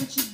but you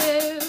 sensitive.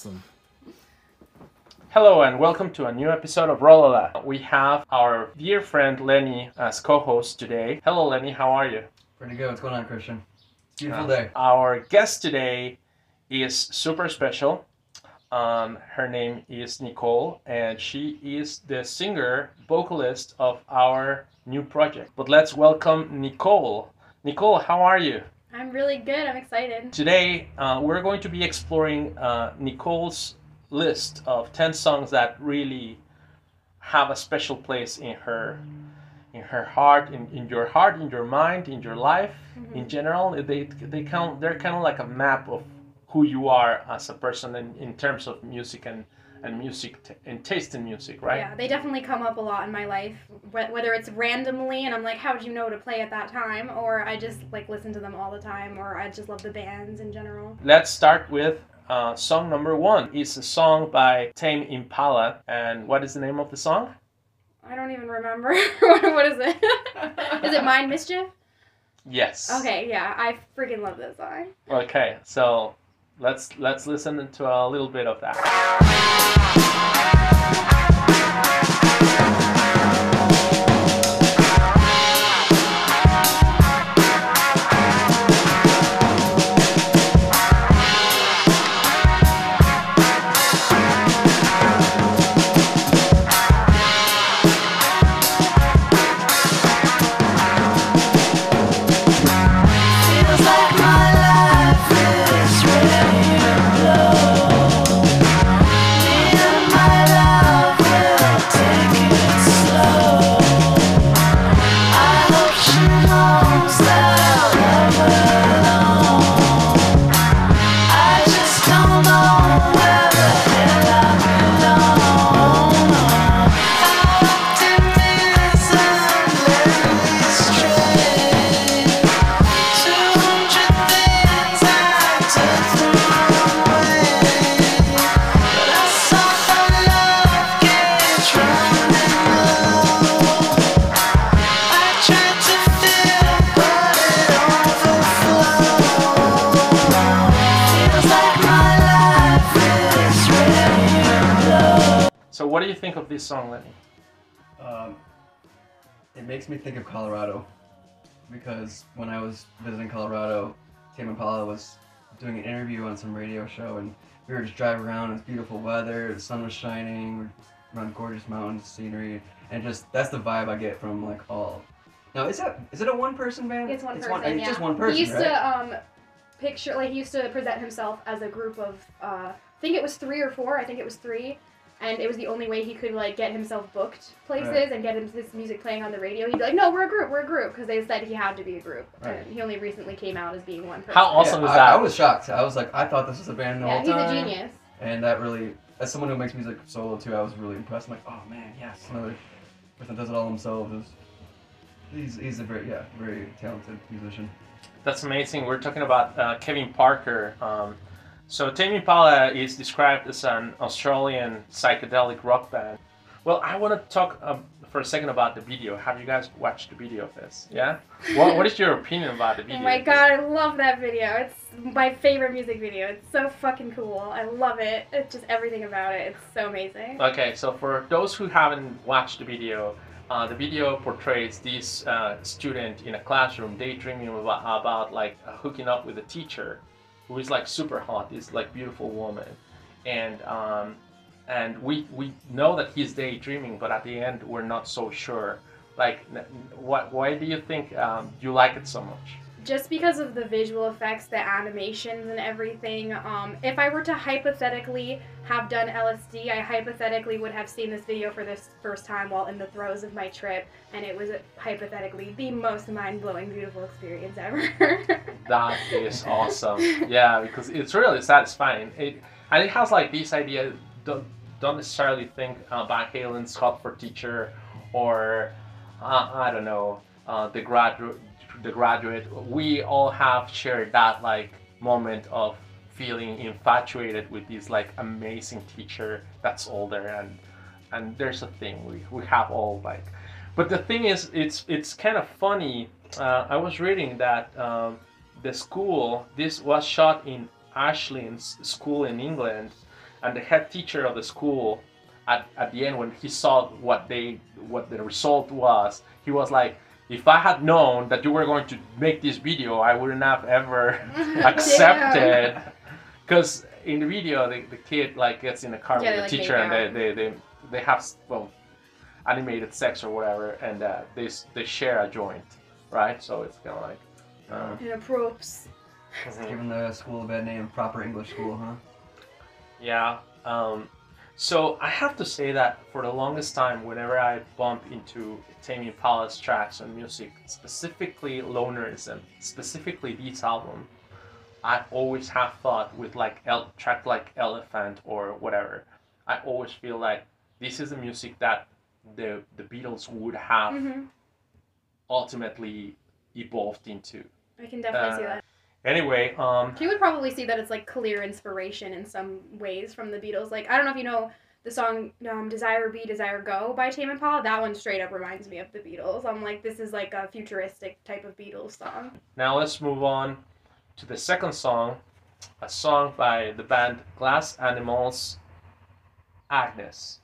Awesome. Hello and welcome to a new episode of Rolala. We have our dear friend Lenny as co-host today. Hello Lenny, how are you? Pretty good. What's going on, Christian? It's a beautiful Uh, day. Our guest today is super special. Um, her name is Nicole, and she is the singer, vocalist of our new project. But let's welcome Nicole. Nicole, how are you? I'm really good. I'm excited. Today, uh, we're going to be exploring uh, Nicole's list of 10 songs that really have a special place in her in her heart in, in your heart in your mind in your life in general they they count they're kind of like a map of who you are as a person in, in terms of music and and music t- and taste in music right Yeah, they definitely come up a lot in my life. Whether it's randomly and I'm like, how would you know to play at that time, or I just like listen to them all the time, or I just love the bands in general. let's start with uh, song number one it's a song by Tame Impala and what is the name of the song I don't even remember. what, what is it? is it Mind Mischief? yes Okay, yeah, I freaking love this song. Okay, so let's let's listen to a little bit of that. Radio show, and we were just driving around. It's beautiful weather. The sun was shining. We're around gorgeous mountains, scenery, and just that's the vibe I get from like all. Now is that is it a one person band? It's one it's person. it's yeah. just one person, He used right? to um, picture like he used to present himself as a group of uh, I think it was three or four. I think it was three, and it was the only way he could like get himself booked places Right. and get him his music playing on the radio. He'd be like, "No, we're a group. We're a group," because they said he had to be a group. Right. And he only recently came out as being one person. How awesome yeah, is I, that? I was shocked. I was like, I thought this was a band the yeah, whole he's a genius. And that really, as someone who makes music solo too, I was really impressed. I'm like, oh man, yes, another person does it all themselves. Is, he's, he's a very, yeah, very talented musician. That's amazing. We're talking about uh, Kevin Parker. Um, so Tame Impala is described as an Australian psychedelic rock band. Well, I want to talk um, for a second about the video. Have you guys watched the video of this? Yeah. What What is your opinion about the video? Oh my god, I love that video. It's my favorite music video. It's so fucking cool. I love it. It's just everything about it. It's so amazing. Okay, so for those who haven't watched the video, uh, the video portrays this uh, student in a classroom daydreaming about, about like hooking up with a teacher who is like super hot, this like beautiful woman, and um, and we we know that he's daydreaming, but at the end we're not so sure. Like, what? Why do you think um, you like it so much? Just because of the visual effects, the animations, and everything, um, if I were to hypothetically have done LSD, I hypothetically would have seen this video for this first time while in the throes of my trip, and it was hypothetically the most mind blowing, beautiful experience ever. That is awesome. Yeah, because it's really satisfying. It and it has like this idea. Don't don't necessarily think uh, Van Halen's "Hot for Teacher" or uh, I don't know uh, the graduate. The graduate. We all have shared that like moment of feeling infatuated with this like amazing teacher that's older and and there's a thing we, we have all like but the thing is it's it's kind of funny uh, i was reading that um, the school this was shot in ashlyn's school in england and the head teacher of the school at, at the end when he saw what they what the result was he was like if i had known that you were going to make this video i wouldn't have ever accepted. Because in the video the, the kid like gets in a car Yeah, with they, the like, teacher make and they, they, they they have well animated sex or whatever and uh, they they share a joint right? So it's kind of like um, and it props. Giving the school a bad name, proper English school, huh? yeah um, so I have to say that for the longest time whenever I bump into Tame Impala's tracks and music specifically Lonerism specifically this album I always have thought with like el- track like Elephant or whatever I always feel like this is the music that the the Beatles would have hmm ultimately evolved into. I can definitely see Uh, that. Anyway, um, You would probably see that it's like clear inspiration in some ways from the Beatles. Like I don't know if you know the song um, "Desire Be Desire Go" by Tame Impala. That one straight up reminds me of the Beatles. I'm like, this is like a futuristic type of Beatles song. now let's move on to the second song, a song by the band Glass Animals, Agnes. Agnes,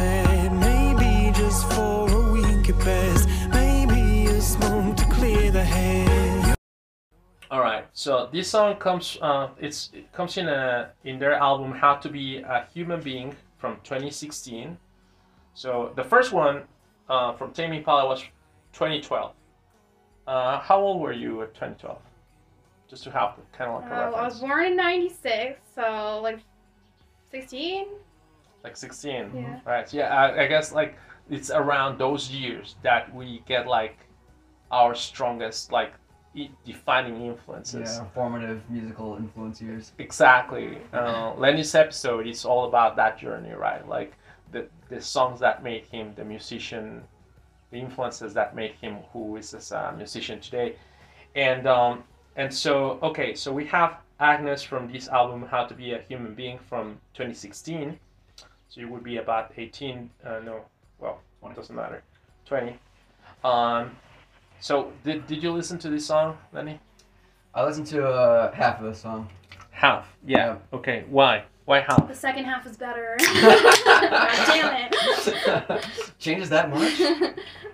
Percocet. Maybe just for a week at best. Maybe a smoke to clear the head. All right. So this song comes. Uh, it's it comes in a in their album "How to Be a Human Being" from 2016. So the first one uh, from Tame Impala was 2012. Uh, how old were you at 2012? Just to have kind of like a Uh, I was born in '96, so like 16. Like 16. Yeah. Right. Yeah. I, I guess like it's around those years that we get like our strongest like e- defining influences. Yeah, formative musical influence years. Exactly. Uh, Lenny's episode is all about that journey, right? Like the the songs that made him the musician, the influences that made him who is as a musician today, and um, and so okay, so we have Agnes from this album How to Be a Human Being from 2016. So you would be about 18. Uh, no, well, it doesn't matter. 20. Um, so did did you listen to this song, Lenny? I listened to uh, half of the song. Half. Yeah. Okay. Why? Why half? The second half is better. God damn it. Changes that much?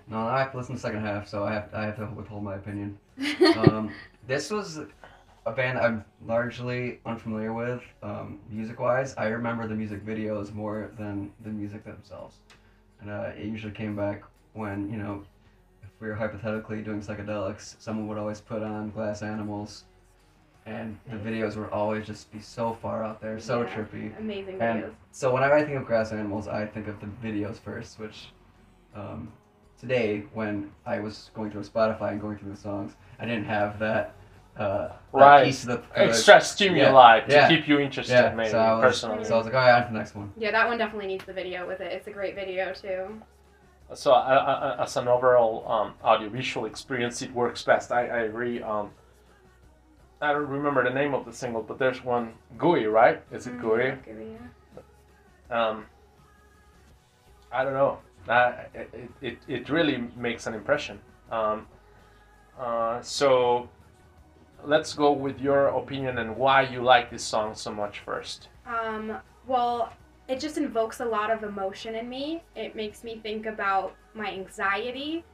No, I have to listen to the second half, so I have I have to withhold my opinion. Um, this was a band I'm largely unfamiliar with, um, music-wise. I remember the music videos more than the music themselves, and uh, it usually came back when you know, if we were hypothetically doing psychedelics, someone would always put on Glass Animals, and the videos would always just be so far out there, so Yeah. trippy. Amazing And videos. so whenever I think of Glass animals, I think of the videos first, which um, today when I was going through Spotify and going through the songs, I didn't have that, uh, that Right. piece of the uh, Extra stimuli to yeah. keep you interested, Yeah, maybe so I was, personally. so I was like, all right, on to the next one. Yeah, that one definitely needs the video with it. It's a great video too. So, uh, uh, as an overall um, audiovisual experience, it works best. I, I agree. Um, I don't remember the name of the single, but there's one Gooey, right? Is it Gooey? Mm, yeah. Um, I don't know. Uh, it, it, it really makes an impression. Um, uh, so let's go with your opinion and why you like this song so much first. Um, well, it just invokes a lot of emotion in me. It makes me think about my anxiety,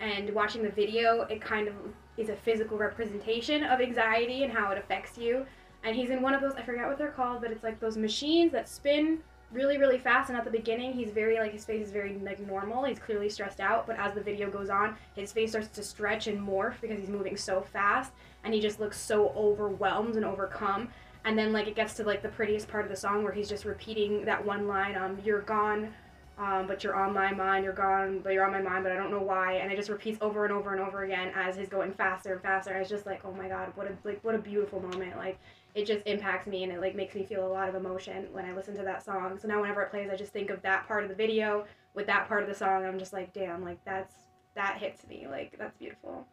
and watching the video, it kind of is a physical representation of anxiety and how it affects you. And he's in one of those, I forget what they're called, but it's like those machines that spin really, really fast. And at the beginning, he's very, like, his face is very, like, normal. He's clearly stressed out. But as the video goes on, his face starts to stretch and morph because he's moving so fast. And he just looks so overwhelmed and overcome. And then like it gets to like the prettiest part of the song where he's just repeating that one line um you're gone um, but you're on my mind you're gone but you're on my mind but i don't know why. And it just repeats over and over and over again as he's going faster and faster. And it's just like oh my god what a like what a beautiful moment. Like it just impacts me and it like makes me feel a lot of emotion when i listen to that song. So now whenever it plays i just think of that part of the video with that part of the song. I'm just like damn like that's that hits me. Like that's beautiful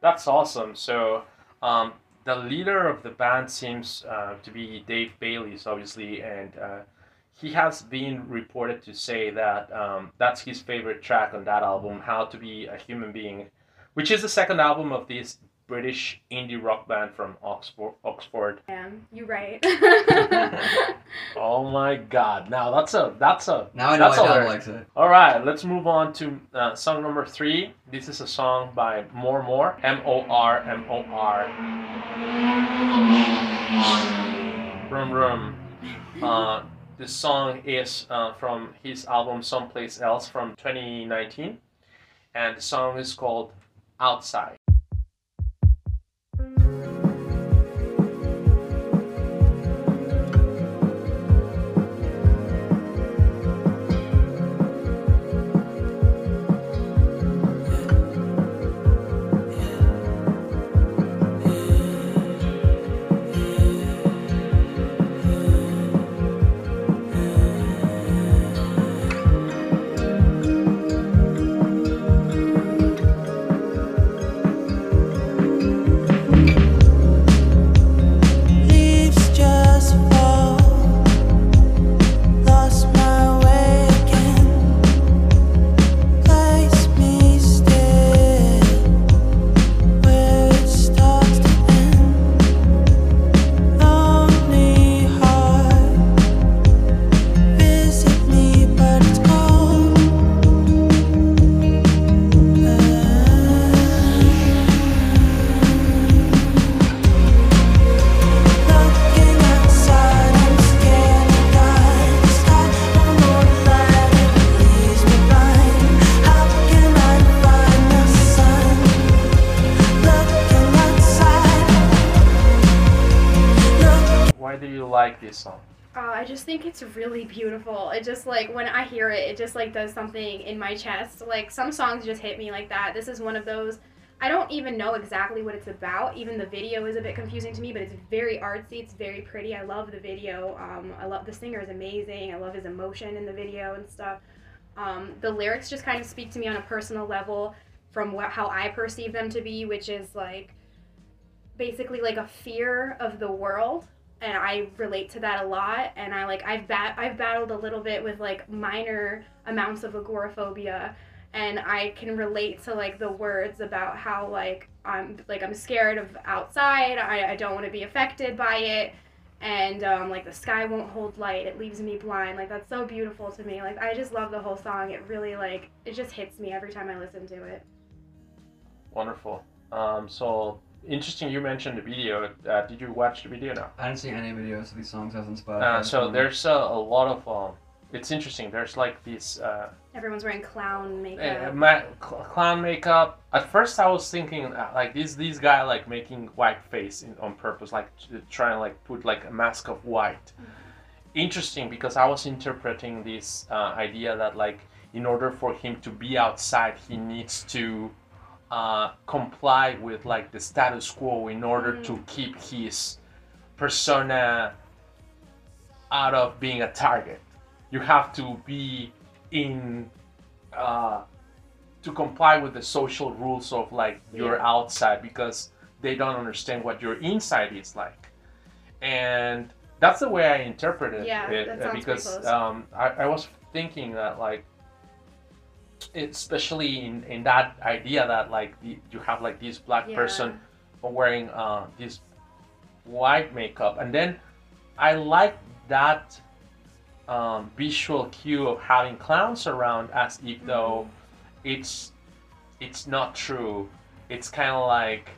That's awesome. So, um, the leader of the band seems uh, to be Dave Bayley's, obviously, and uh, he has been reported to say that um, that's his favorite track on that album, How to Be a Human Being, which is the second album of this British indie rock band from Oxford. Oxford. man you right Oh my God! Now that's a that's a Now I know that's why Dom alert. likes it. All right, let's move on to uh, song number three. This is a song by Mormor, M O R M O R. Rum Rum. Uh, this song is uh, from his album Someplace Else from 2019, and the song is called Outside. Outside just like does something in my chest. Like some songs just hit me like that. This is one of those. I don't even know exactly what it's about. Even the video is a bit confusing to me, but it's very artsy. It's very pretty. I love the video. Um, I love the singer is amazing. I love his emotion in the video and stuff. Um, the lyrics just kind of speak to me on a personal level from what, how I perceive them to be, which is like basically like a fear of the world and I relate to that a lot. And I like I've bat I've battled a little bit with like minor amounts of agoraphobia, and I can relate to like the words about how like I'm like I'm scared of outside. I, I don't want to be affected by it. And um, like the sky won't hold light, it leaves me blind. Like that's so beautiful to me. Like I just love the whole song. It really like it just hits me every time I listen to it. Wonderful. Um, so interesting. You mentioned the video. Uh, did you watch the video now? I didn't see any videos of these songs as on Spotify. Uh, so there's uh, a lot of. Um, it's interesting. There's like these uh, Everyone's wearing clown uh, makeup. ma- cl- clown makeup. At first, I was thinking uh, like these these guy like making white face in, on purpose, like t- trying to like put like a mask of white. Interesting because I was interpreting this uh, idea that like in order for him to be outside, he needs to uh, comply with like the status quo in order to keep his persona out of being a target. You have to be in uh, to comply with the social rules of like your Yeah. outside because they don't understand what your inside is like, and that's the way I interpreted Yeah, it uh, because um, I, I was thinking that like especially in, in that idea that like the, you have like this black Yeah. person wearing uh, this white makeup and then i like that um, visual cue of having clowns around as if though Mm-hmm. it's it's not true it's kind of like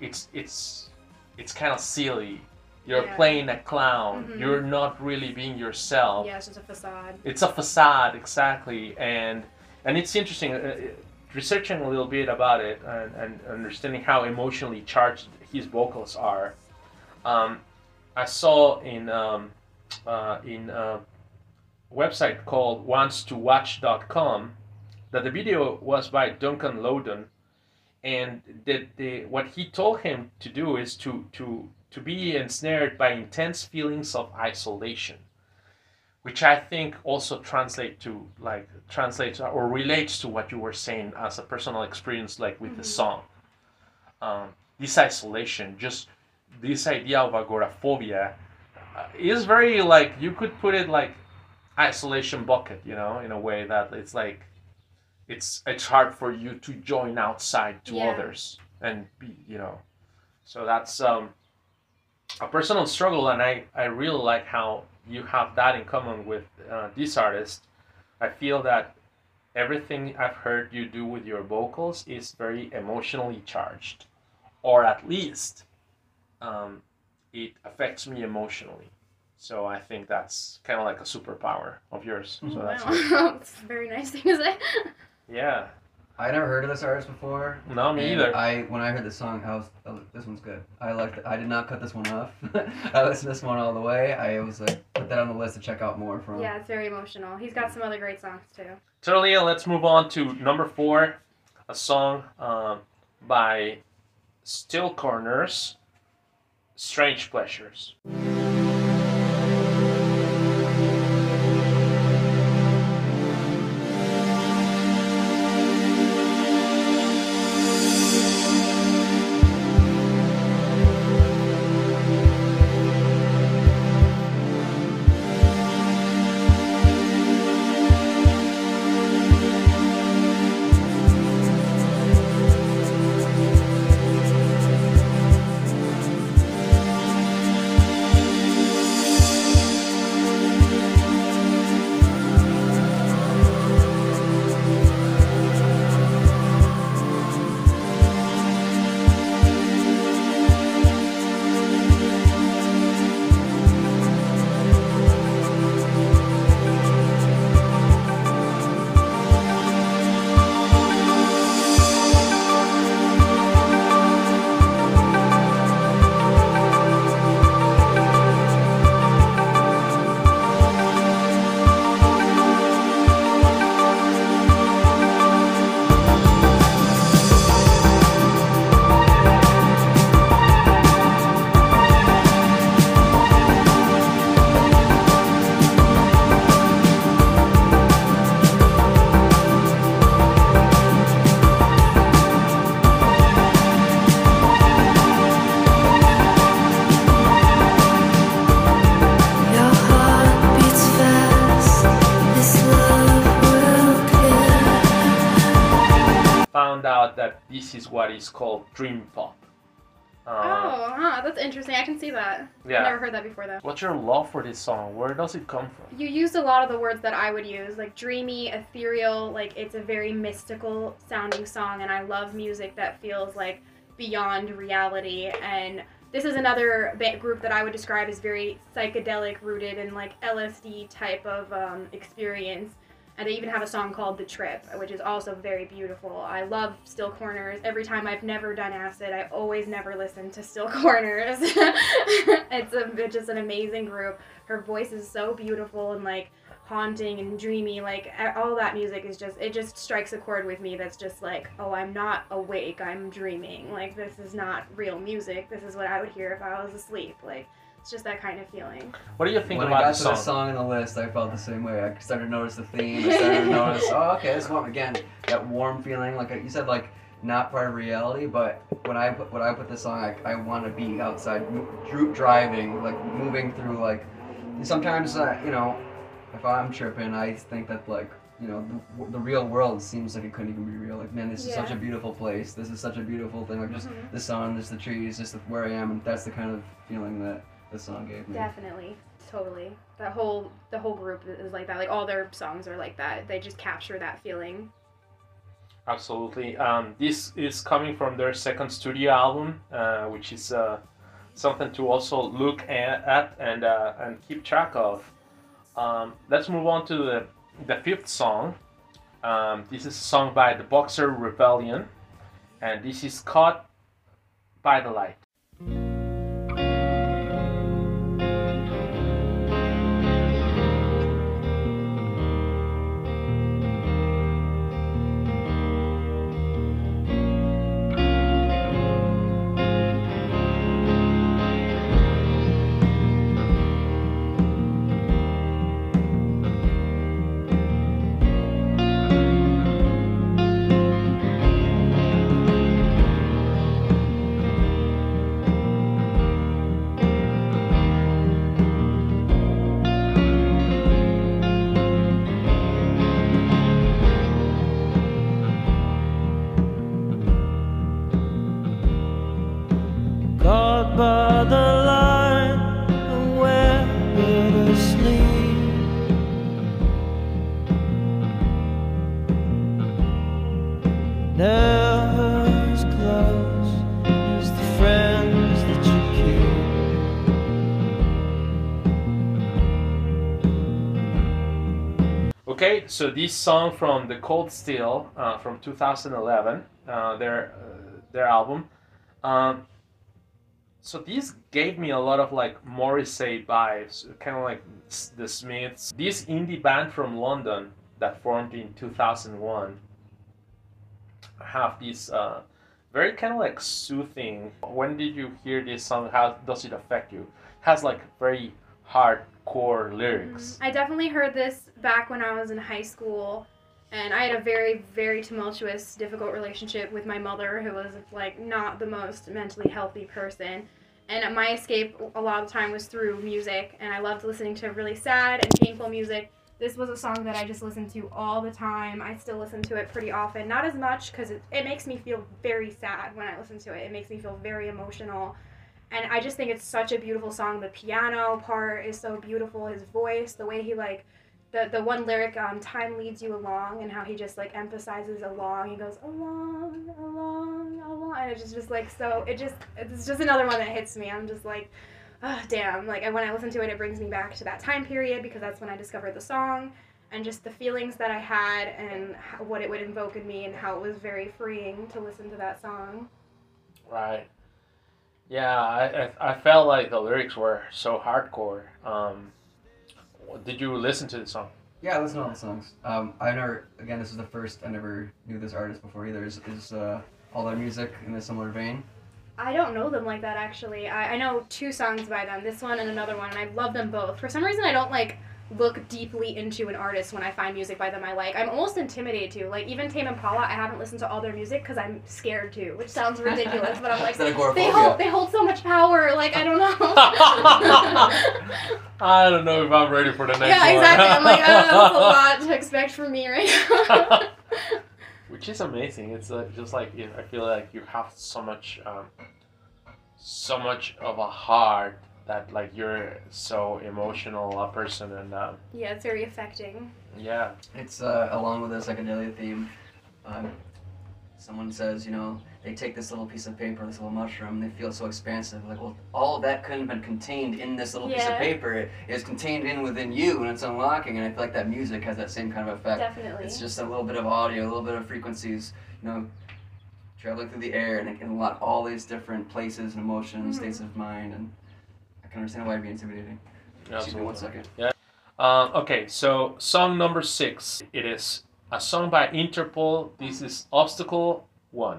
it's it's it's kind of silly you're Yeah. playing a clown Mhm. you're not really being yourself Yeah, it's just a facade. it's a facade exactly and and it's interesting uh, uh, researching a little bit about it and, and understanding how emotionally charged his vocals are um, i saw in um, uh, in a website called wantstowatch.com that the video was by duncan lowden and that the, what he told him to do is to, to, to be ensnared by intense feelings of isolation which I think also translate to like translates or relates to what you were saying as a personal experience, like with the song. Um, this isolation, just this idea of agoraphobia, uh, is very like you could put it like isolation bucket, you know, in a way that it's like it's it's hard for you to join outside to Yeah. others and be, you know, so that's um, a personal struggle, and I I really like how you have that in common with uh, this artist. I feel that everything I've heard you do with your vocals is very emotionally charged, or at least um, it affects me emotionally. So I think that's kind of like a superpower of yours. So that's wow, it's a very nice thing to say. yeah. I never heard of this artist before. No, me and either. I when I heard this song, I was oh, this one's good. I liked it. I did not cut this one off. I listened to this one all the way. I was like put that on the list to check out more from. yeah, it's very emotional. He's got some other great songs too. Totally. Let's move on to number four, a song um, by Still Corners, "Strange Pleasures." Dream pop. Uh, oh, huh, that's interesting. I can see that. yeah. I've never heard that before though. What's your love for this song? Where does it come from? You used a lot of the words that I would use, like dreamy, ethereal, like it's a very mystical sounding song, and I love music that feels like beyond reality. And this is another ba- group that I would describe as very psychedelic, rooted in like LSD type of um, experience. And they even have a song called The Trip, which is also very beautiful. I love Still Corners. Every time I've never done acid, I always never listen to Still Corners. it's, a, it's just an amazing group. Her voice is so beautiful and like haunting and dreamy. Like all that music is just, it just strikes a chord with me that's just like, oh, I'm not awake, I'm dreaming. Like this is not real music. This is what I would hear if I was asleep. Like it's just that kind of feeling. What do you think when I about got the to song? the song on the list, I felt the same way. I started to notice the theme. I started to notice, oh, okay, this one again, that warm feeling. Like you said, like not part of reality. But when I put when I put this song, I, I want to be outside, mo- dri- driving, like moving through. Like sometimes, uh, you know, if I'm tripping, I think that like you know the, the real world seems like it couldn't even be real. Like man, this is such a beautiful place. This is such a beautiful thing. Like just Mhm. the sun, just the trees, just where I am, and that's the kind of feeling that the song gave me. Definitely, totally. That whole the whole group is like that. Like all their songs are like that. They just capture that feeling. Absolutely. Um, this is coming from their second studio album, uh, which is uh, something to also look at, at and uh, and keep track of. Um, let's move on to the the fifth song. Um, this is a song by the Boxer Rebellion, and this is Caught by the Light. So this song from the Cold Still uh, from 2011, uh, their uh, their album. Um, so this gave me a lot of like Morrissey vibes, kind of like the Smiths. This indie band from London that formed in 2001 have this uh, very kind of like soothing. When did you hear this song? How does it affect you? has like very hardcore lyrics. Mm-hmm. I definitely heard this back when I was in high school, and I had a very, very tumultuous, difficult relationship with my mother, who was like not the most mentally healthy person. And my escape a lot of the time was through music, and I loved listening to really sad and painful music. This was a song that I just listened to all the time. I still listen to it pretty often. Not as much because it, it makes me feel very sad when I listen to it. It makes me feel very emotional. And I just think it's such a beautiful song. The piano part is so beautiful. His voice, the way he like, the the one lyric, um, "Time leads you along," and how he just like emphasizes along. He goes along, along, along, and it's just just like so. It just it's just another one that hits me. I'm just like, ah, damn. Like when I listen to it, it brings me back to that time period because that's when I discovered the song. And just the feelings that I had and how, what it would invoke in me, and how it was very freeing to listen to that song. Right. Yeah, I, I, I felt like the lyrics were so hardcore. Um, did you listen to the song? Yeah, I listen to all the songs. Um, I never, again, this is the first, I never knew this artist before either. Is, is uh, all their music in a similar vein? I don't know them like that actually. I, I know two songs by them, this one and another one, and I love them both. For some reason, I don't like look deeply into an artist when I find music by them I like. I'm almost intimidated to. Like even Tame Impala, I haven't listened to all their music because I'm scared to, which sounds ridiculous, but I'm like they hold they hold so much power. Like I don't know. I don't know if I'm ready for the next yeah, one. exactly. I'm like, oh, that's a lot to expect from me right now. which is amazing. It's uh, just like you- I feel like you have so much, um, so much of a heart that like you're so emotional a person, and um, Yeah, it's very affecting. yeah, It's uh, along with the psychedelia theme. Um, someone says, you know, they take this little piece of paper, this little mushroom, they feel so expansive. Like, well, all of that couldn't have been contained in this little piece of paper. It is contained in within you, and it's unlocking. And I feel like that music has that same kind of effect. Definitely. It's just a little bit of audio, a little bit of frequencies, you know, traveling through the air, and it can unlock all these different places and emotions, Mhm. states of mind, and I can understand why it'd be intimidating. Excuse me one second. Um, okay, so song number six. It is a song by Interpol. This is Obstacle One.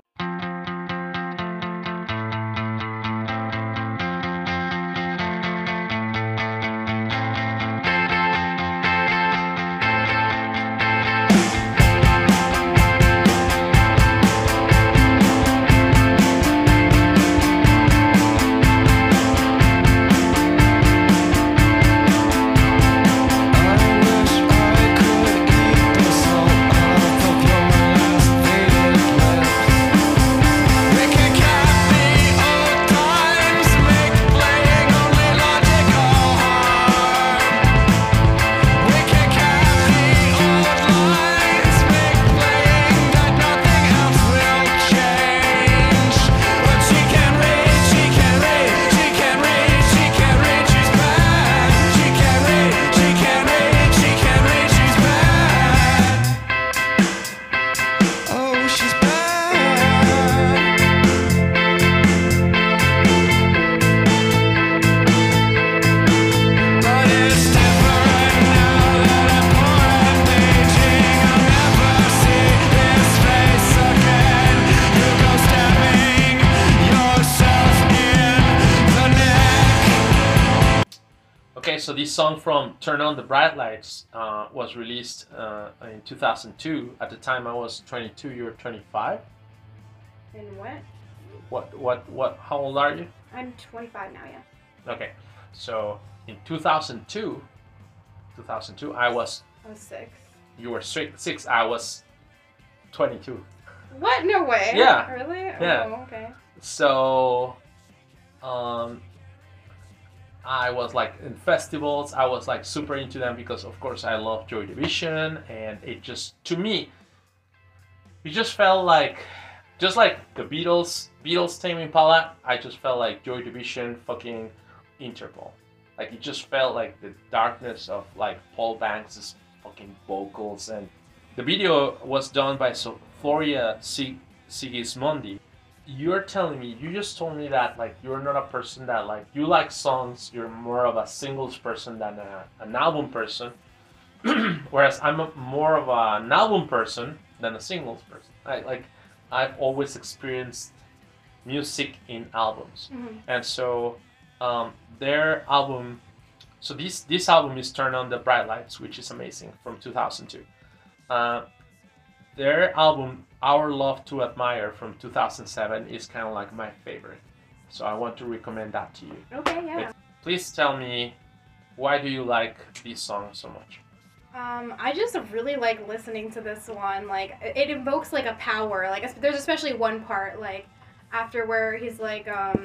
Turn On the Bright Lights uh, was released uh, in 2002. At the time, I was 22. You were 25. And what? What? What? What? How old are you? I'm 25 now, yeah. Okay, so in 2002, 2002, I was. I was six. You were six. six I was 22. What? No way. Yeah. Really? Yeah. Oh, okay. So, um, I was like in festivals. I was like super into them because, of course, I love Joy Division, and it just to me, it just felt like, just like the Beatles, Beatles, Tame Impala. I just felt like Joy Division, fucking Interpol. Like it just felt like the darkness of like Paul Banks' fucking vocals, and the video was done by so Floria Sig- Sigismondi you're telling me you just told me that like you're not a person that like you like songs you're more of a singles person than a, an album person. Whereas i'm a, more of a, an album person than a singles person. I, like i've always experienced music in albums. Mhm. and so um, their album so this this album is turn on the bright lights which is amazing from 2002 uh, their album our love to admire from 2007 is kind of like my favorite so i want to recommend that to you Okay, yeah. please tell me why do you like this song so much Um, I just really like listening to this one. Like, it- it invokes like a power. Like, there's especially one part like after where he's like, um,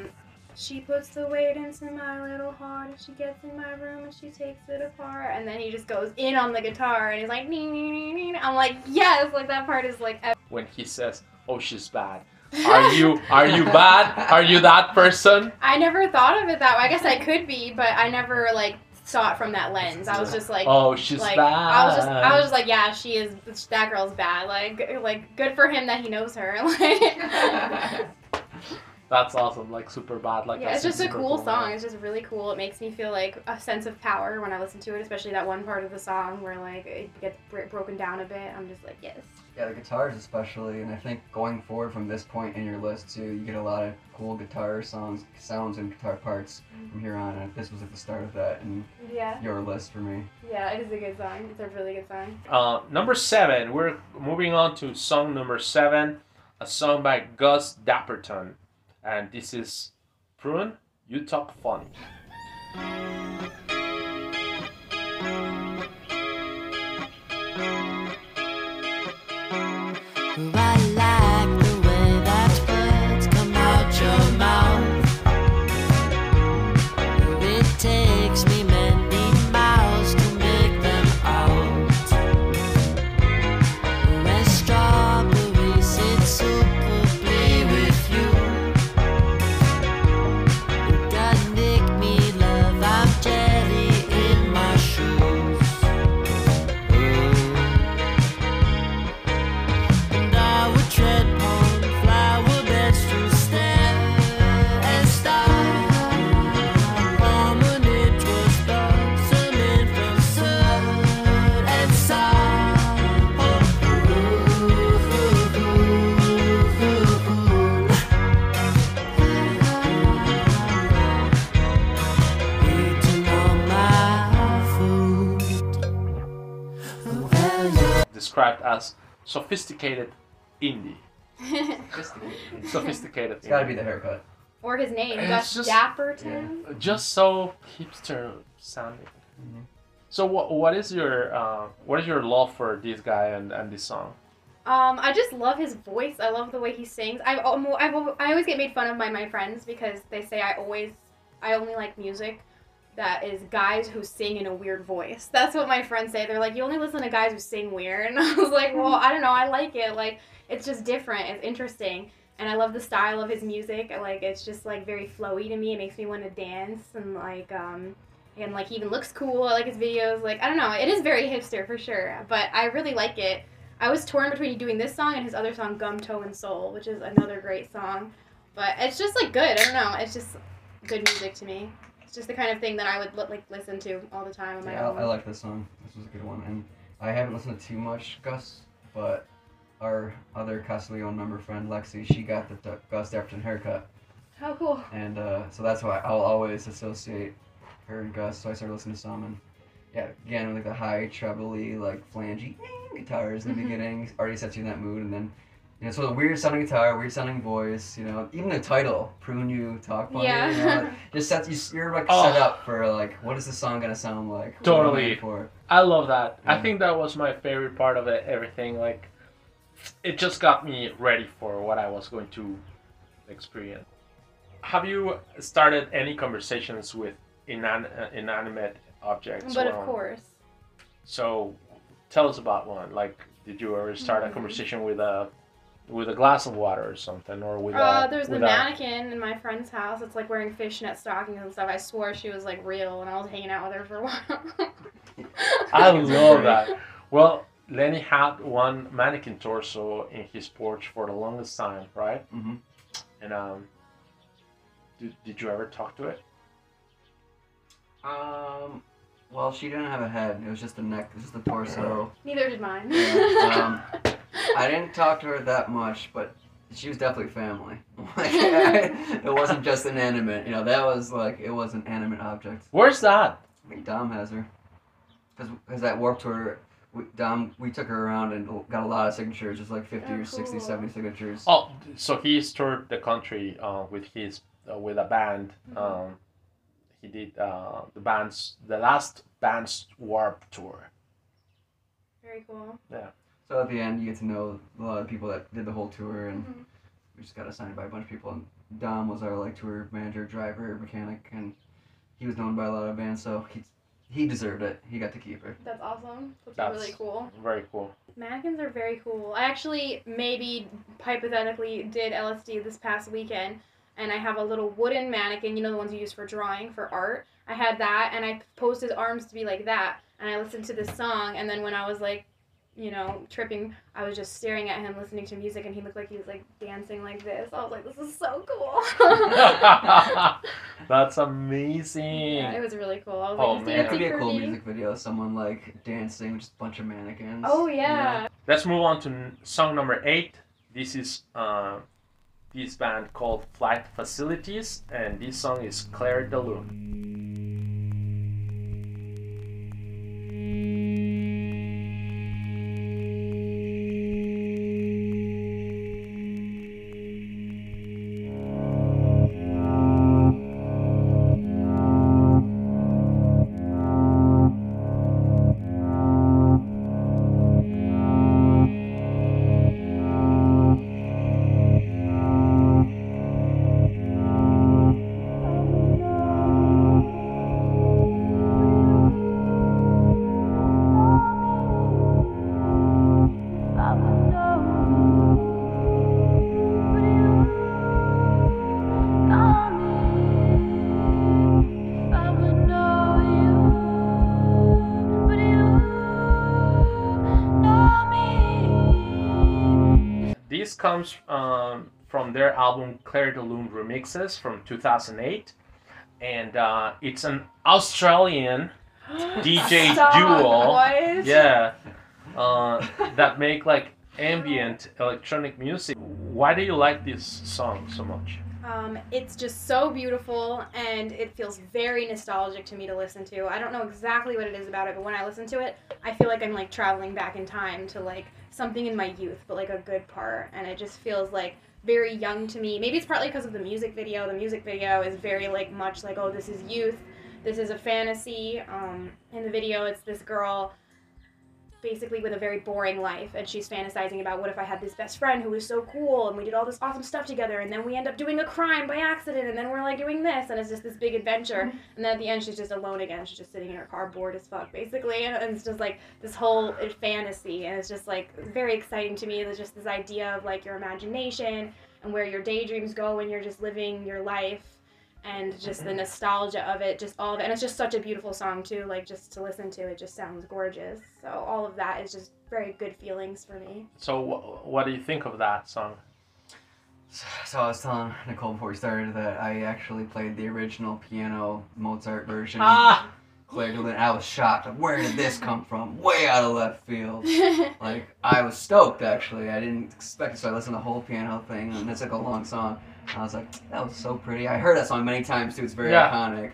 she puts the weight into my little heart and she gets in my room and she takes it apart and then he just goes in on the guitar and he's like, nee, nee, nee, nee. I'm like, yes, like that part is like. epic. when he says oh she's bad are you are you bad are you that person I never thought of it that way. I guess I could be, but I never like saw it from that lens. I was just like. oh she's like bad I was just I was just like yeah she is that girl's bad like like good for him that he knows her like that's awesome like super bad like yeah that's it's just a super cool song it's just really cool it makes me feel like a sense of power when I listen to it especially that one part of the song where like it gets br- broken down a bit I'm just like yes. Yeah, the guitars especially, and I think going forward from this point in your list too, you get a lot of cool guitar songs, sounds, and guitar parts from here on. And this was at the start of that and yeah. your list for me. yeah it is a good song it's a really good song. Uh, number seven, we're moving on to song number seven, a song by Gus Dapperton, and this is Prune. You talk funny. Sophisticated indie. Just, Sophisticated. it's gotta be the haircut. or his name, It's Gus just- Dapperton. just so hipster sounding. Mhm. So what what is your uh, what is your love for this guy and, and this song? Um, I just love his voice. I love the way he sings. I've, almo- I've al- I always get made fun of by my friends because they say I always I only like music that is guys who sing in a weird voice. That's what my friends say. They're like, you only listen to guys who sing weird, and I was like, well, I don't know. I like it. Like it's just different. It's interesting. And I love the style of his music. I Like it's just like very flowy to me. It makes me want to dance and like um and like he even looks cool. I like his videos. Like I don't know. It is very hipster for sure. But I really like it. I was torn between doing this song and his other song, Gum Toe and Sole, which is another great song. But it's just like good. I don't know. It's just good music to me. It's just the kind of thing that I would li- like listen to all the time on my Yeah, own. I, I like this song. This was a good one, and I haven't listened to too much Gus, but our other Castiglione member friend Lexi, she got the D- Gus Dapperton haircut, How cool. and uh, so that's why I'll always associate her and Gus. So I started listening to some, and yeah, again with like the high trebly like flangey guitars in the Mhm. beginning already sets you in that mood, and then. You know, so the weird sounding guitar, weird sounding voice, you know, even the title, Prune You, Talk Funny, Yeah. you know, just sets you, you're like Oh. set up for like, what is the song gonna sound like? What am I Totally. in For? I love that. I think that was my favorite part of it. Everything like it just got me ready for what I was going to experience. Have you started any conversations with inan- uh, inanimate objects? But Well, of course. So, tell us about one. Like, did you ever start a Mhm. conversation with a with a glass of water or something, or with Uh, a there's the a- mannequin in my friend's house. It's like wearing fishnet stockings and stuff. I swore she was like real, and I was hanging out with her for a while. I love that. Well, Lenny had one mannequin torso in his porch for the longest time, right? Mm-hmm. And um, did, did you ever talk to it? Um, well, she didn't have a head. It was just the neck. It was just the torso. Neither did mine. Yeah, I didn't talk to her that much, but she was definitely family. Like, it wasn't just inanimate. You know, that was like it was an animate object. Where's that? I think Dom has her. Because that Warped Tour, we, Dom, we took her around and got a lot of signatures, just like 50 Oh, or 60, cool. 70 signatures. Oh, so he toured the country uh, with his uh, with a band. Mhm. Um, he did uh, the band's the last band's warp tour. Very cool. So at the end, you get to know a lot of people that did the whole tour, and Mhm. we just got assigned by a bunch of people. And Dom was our like tour manager, driver, mechanic, and he was known by a lot of bands, so he he deserved it. He got to keep her. That's awesome. That's, That's really cool. Very cool. Mannequins are very cool. I actually maybe hypothetically did LSD this past weekend, and I have a little wooden mannequin. You know the ones you use for drawing for art. I had that, and I posed his arms to be like that, and I listened to this song, and then when I was like, you know, tripping, I was just staring at him, listening to music, and he looked like he was like dancing like this. I was like, this is so cool. That's amazing. yeah, it was really cool. I was Oh, like, man. It could be a cool me. music video. Someone like dancing with just a bunch of mannequins. Oh you know? yeah. Let's move on to song number eight. This is uh, this band called Flight Facilities, and this song is Clair de Lune. Comes um, from their album Clair de Lune Remixes from 2008, and uh, it's an Australian DJ duo. What? yeah uh, that make like ambient electronic music why do you like this song so much Um, it's just so beautiful and it feels very nostalgic to me to listen to. I don't know exactly what it is about it, but when I listen to it, I feel like I'm like traveling back in time to like something in my youth, but like a good part. And it just feels like very young to me. Maybe it's partly because of the music video. The music video is very like much like, oh, this is youth. This is a fantasy. Um, in the video, it's this girl basically with a very boring life and she's fantasizing about what if I had this best friend who was so cool and we did all this awesome stuff together and then we end up doing a crime by accident and then we're like doing this and it's just this big adventure. Mm-hmm. And then at the end she's just alone again. She's just sitting in her car bored as fuck basically and it's just like this whole uh, fantasy and it's just like very exciting to me. It's just this idea of like your imagination and where your daydreams go when you're just living your life and just the nostalgia of it, just all of it. And it's just such a beautiful song too. Like just to listen to it, just sounds gorgeous. So all of that is just very good feelings for me. So, wh- what do you think of that song? So I was telling Nicole before we started that I actually played the original piano Mozart version. Ah, Clearly, I was shocked. Like, Where did this come from? Way out of left field. Like I was stoked actually. I didn't expect it, so I listened to the whole piano thing, and it's like a long song. I was like, that was so pretty. I heard that song many times too. It's very Yeah. iconic.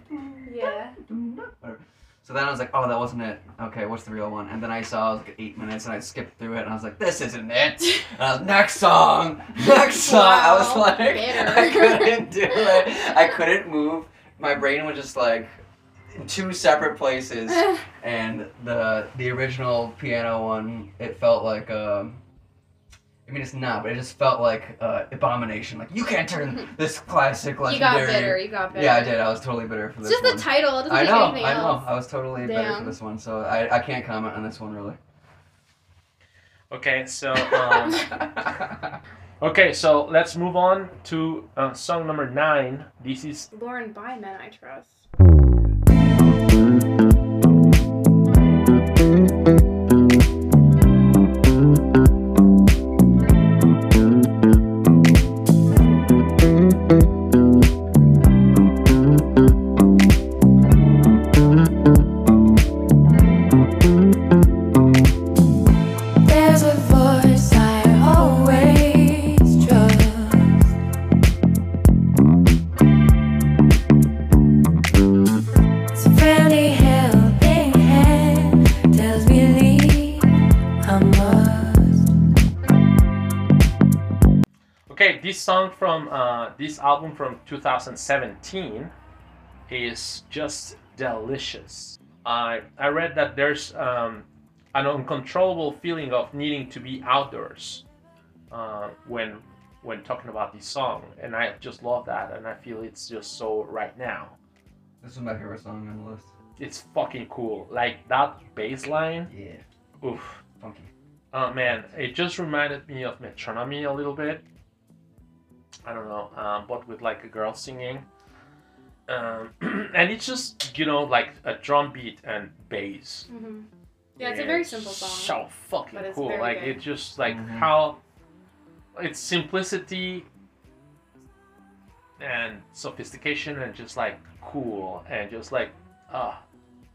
yeah. Whatever. So then I was like, oh, that wasn't it. Okay, what's the real one? And then I saw it was like eight minutes, and I skipped through it, and I was like, this isn't it. And I was next song, next song. I was like, bitter. I couldn't do it. I couldn't move. My brain was just like in two separate places. and the the original piano one, it felt like um. I mean, it's not, but it just felt like uh, abomination. Like you can't turn this classic legendary. you got bitter. You got bitter. Yeah, I did. I was totally bitter for It's this just one. the title. It doesn't I know, anything I know. else. I was totally better Damn. for this one, so I, I can't comment on this one really. okay. So, um, okay. So let's move on to uh, song number nine. This is Lauren by Men, I trust. This album from 2017 is just delicious. I I read that there's um, an uncontrollable feeling of needing to be outdoors uh, when when talking about this song, and I just love that, and I feel it's just so right now. This is my favorite song on the list. It's fucking cool. Like that bass line, Yeah, oof. funky. Oh man, it just reminded me of Metronomy a little bit. I don't know, um, but with like a girl singing. Um, and it's just, you know, like a drum beat and bass. hmm Yeah, it's a very simple song. So fucking but it's cool. very Like good. it's just like Mhm. how it's simplicity and sophistication and just like cool and just like ah.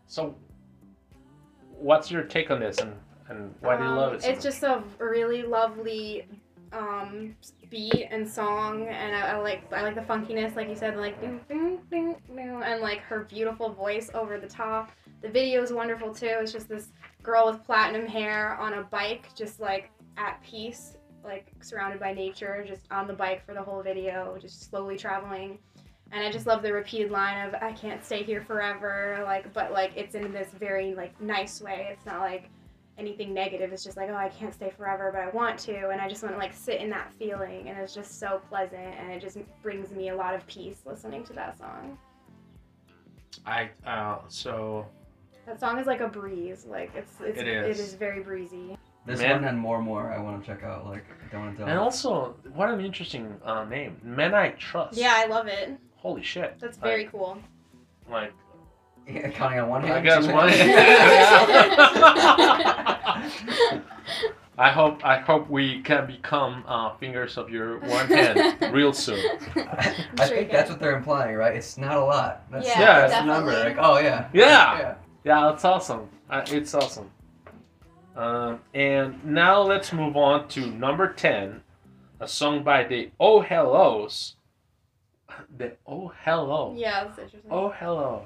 so what's your take on this and and why do you love Um, it? so It's much? just a really lovely um, beat and song, and I, I like I like the funkiness, like you said, like ding, ding, ding, and like her beautiful voice over the top. The video is wonderful too. It's just this girl with platinum hair on a bike, just like at peace, like surrounded by nature, just on the bike for the whole video, just slowly traveling. And I just love the repeated line of "I can't stay here forever," like, but like it's in this very like nice way. It's not like anything negative. It's just like, oh, I can't stay forever, but I want to, and I just want to like sit in that feeling, and it's just so pleasant, and it just brings me a lot of peace listening to that song. I uh, so That song is like a breeze. Like it's it's It it is. is very breezy. This Man. one and more more I want to check out. Like I don't don't. and also what an interesting uh, name, Men I Trust. Yeah, I love it. Holy shit. That's very Like, cool. like Yeah, counting on one hand. I guess one. hands. I hope I hope we can become uh, fingers of your one hand real soon. I, I'm I sure you think that's what they're implying, right? It's not a lot. That's, Yeah, Yeah, that's the number. Like, oh yeah. Yeah. Yeah. Yeah, that's awesome. Uh, it's awesome. Um, and now let's move on to number ten, a song by the Oh Hellos, the oh hello. Yeah, that's interesting. Oh hello.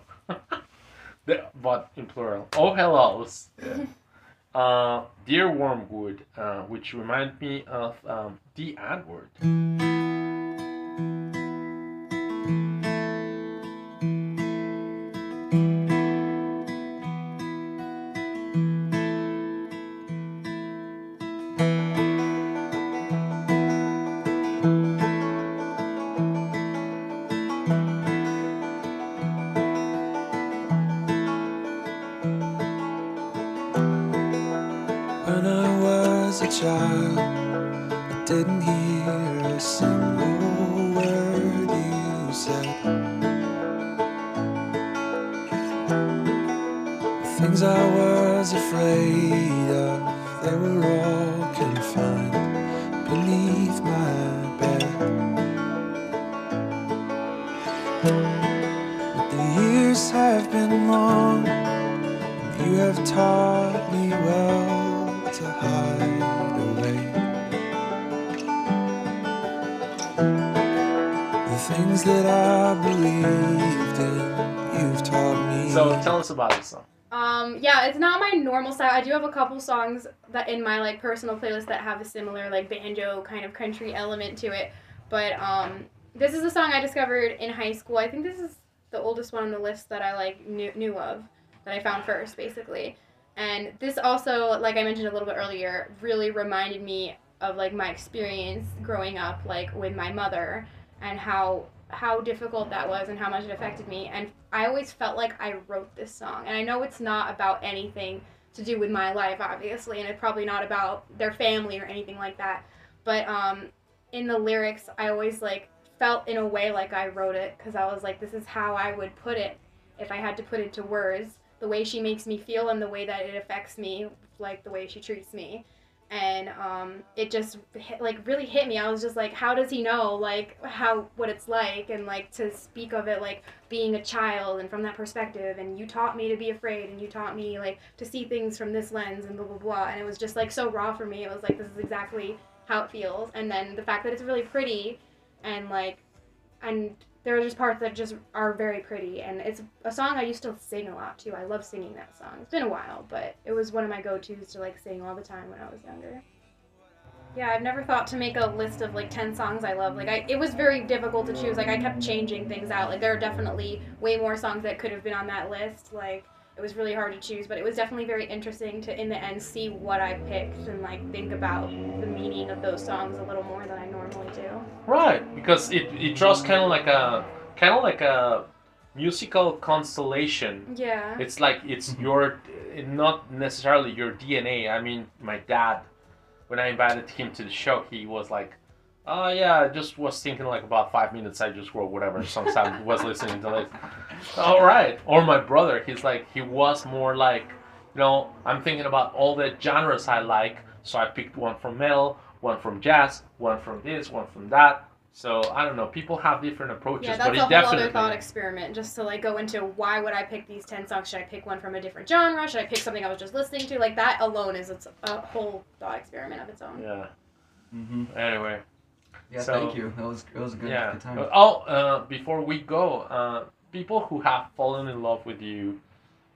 The, but in plural. Oh hellos. Uh, Dear Wormwood, uh, which remind me of um, the N word. Couple songs that in my like personal playlist that have a similar like banjo kind of country element to it. But um, this is a song I discovered in high school. I think this is the oldest one on the list that I like knew, knew of that I found first, basically. And this also, like I mentioned a little bit earlier, really reminded me of like my experience growing up, like with my mother, and how how difficult that was and how much it affected me. And I always felt like I wrote this song. And I know it's not about anything to do with my life, obviously, and it's probably not about their family or anything like that. But um, in the lyrics, I always like felt in a way like I wrote it because I was like, this is how I would put it if I had to put it to words. The way she makes me feel and the way that it affects me, like the way she treats me and um, it just hit, like really hit me. I was just like, how does he know like how what it's like and like to speak of it like being a child and from that perspective. And you taught me to be afraid and you taught me like to see things from this lens and blah blah blah. And it was just like so raw for me. It was like this is exactly how it feels. And then the fact that it's really pretty and like and there are just parts that just are very pretty and it's a song I used to sing a lot too. I love singing that song. It's been a while, but it was one of my go-tos to like sing all the time when I was younger. Yeah, I've never thought to make a list of like 10 songs I love. Like I it was very difficult to choose. Like I kept changing things out. Like there are definitely way more songs that could have been on that list. Like it was really hard to choose, but it was definitely very interesting to in the end see what I picked and like think about the meaning of those songs a little more than I normally do. Right, because it it draws kind of like a kind of like a musical constellation. Yeah. It's like it's mm-hmm. your eh, not necessarily your DNA. I mean, my dad, when I invited him to the show, he was like, "Oh yeah, I just was thinking like about five minutes. I just wrote whatever songs I was listening to." Like, all right. Or my brother, he's like he was more like, you know, I'm thinking about all the genres I like, so I picked one from metal, one from jazz, one from this, one from that. So I don't know. People have different approaches, Yeah, but that's a it whole definitely. other thought experiment. Just to like go into why would I pick these ten songs? Should I pick one from a different genre? Should I pick something I was just listening to? Like that alone is its a whole thought experiment of its own. yeah. hmm Anyway. Yeah, So- thank you. That was it was a good, yeah. good time. Oh, uh, before we go, uh, people who have fallen in love with you,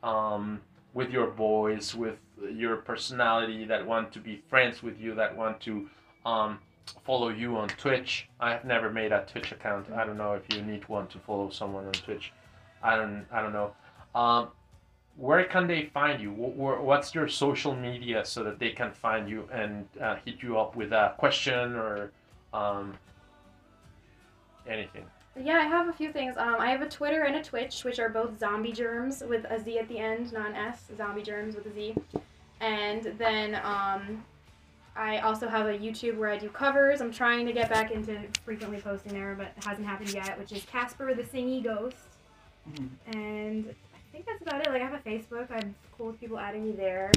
um, with your voice, with your personality, that want to be friends with you, that want to um, follow you on Twitch. I have never made a Twitch account. I don't know if you need one to follow someone on Twitch. I don't. I don't know. Um, where can they find you? Wh- wh- What's your social media so that they can find you and uh, hit you up with a question or um, anything? Yeah, I have a few things. Um, I have a Twitter and a Twitch, which are both Zombie Germs with a Z at the end, not an S. Zombie Germs with a Z. And then um, I also have a YouTube where I do covers. I'm trying to get back into frequently posting there, but it hasn't happened yet, which is Casper the Singy Ghost. Mhm. And I think that's about it. Like I have a Facebook. I'm cool with people adding me there.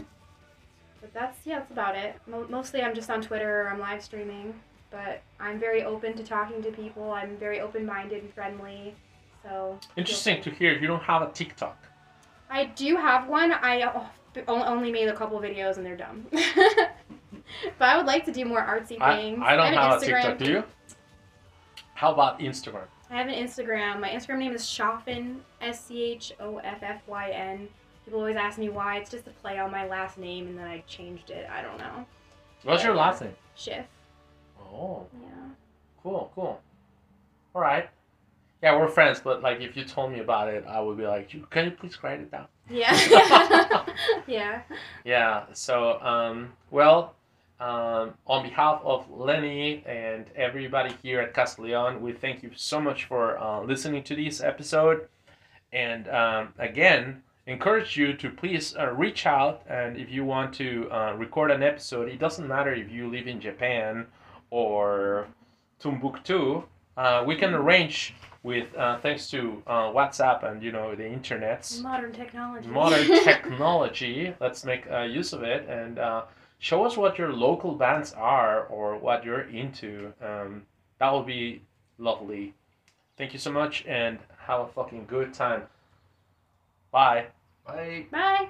But that's yeah, that's about it. Mo- mostly I'm just on Twitter or I'm live streaming. But I'm very open to talking to people. I'm very open-minded and friendly. So Interesting to hear you don't have a TikTok. I do have one. I only made a couple videos and they're dumb. but I would like to do more artsy things. I I don't an have a TikTok. Do you? How about Instagram? I have an Instagram. My Instagram name is Schoffyn, S C H O F F Y N. People always ask me why. It's just a play on my last name, and then I changed it. I don't know. What's your last name? Schiff. Oh, Yeah. cool, cool. All right. Yeah, we're friends, but like if you told me about it, I would be like, can you please write it down? Yeah. yeah. Yeah. So, um, well, um, on behalf of Lenny and everybody here at Castellon, we thank you so much for uh, listening to this episode. And um, again, encourage you to please uh, reach out. And if you want to uh, record an episode, it doesn't matter if you live in Japan or Timbuktu. Uh, we can arrange with uh, thanks to uh, WhatsApp and you know the internets Modern technology. modern technology. Let's make uh, use of it and uh, show us what your local bands are or what you're into. Um, that would be lovely. Thank you so much and have a fucking good time. Bye. Bye. Bye.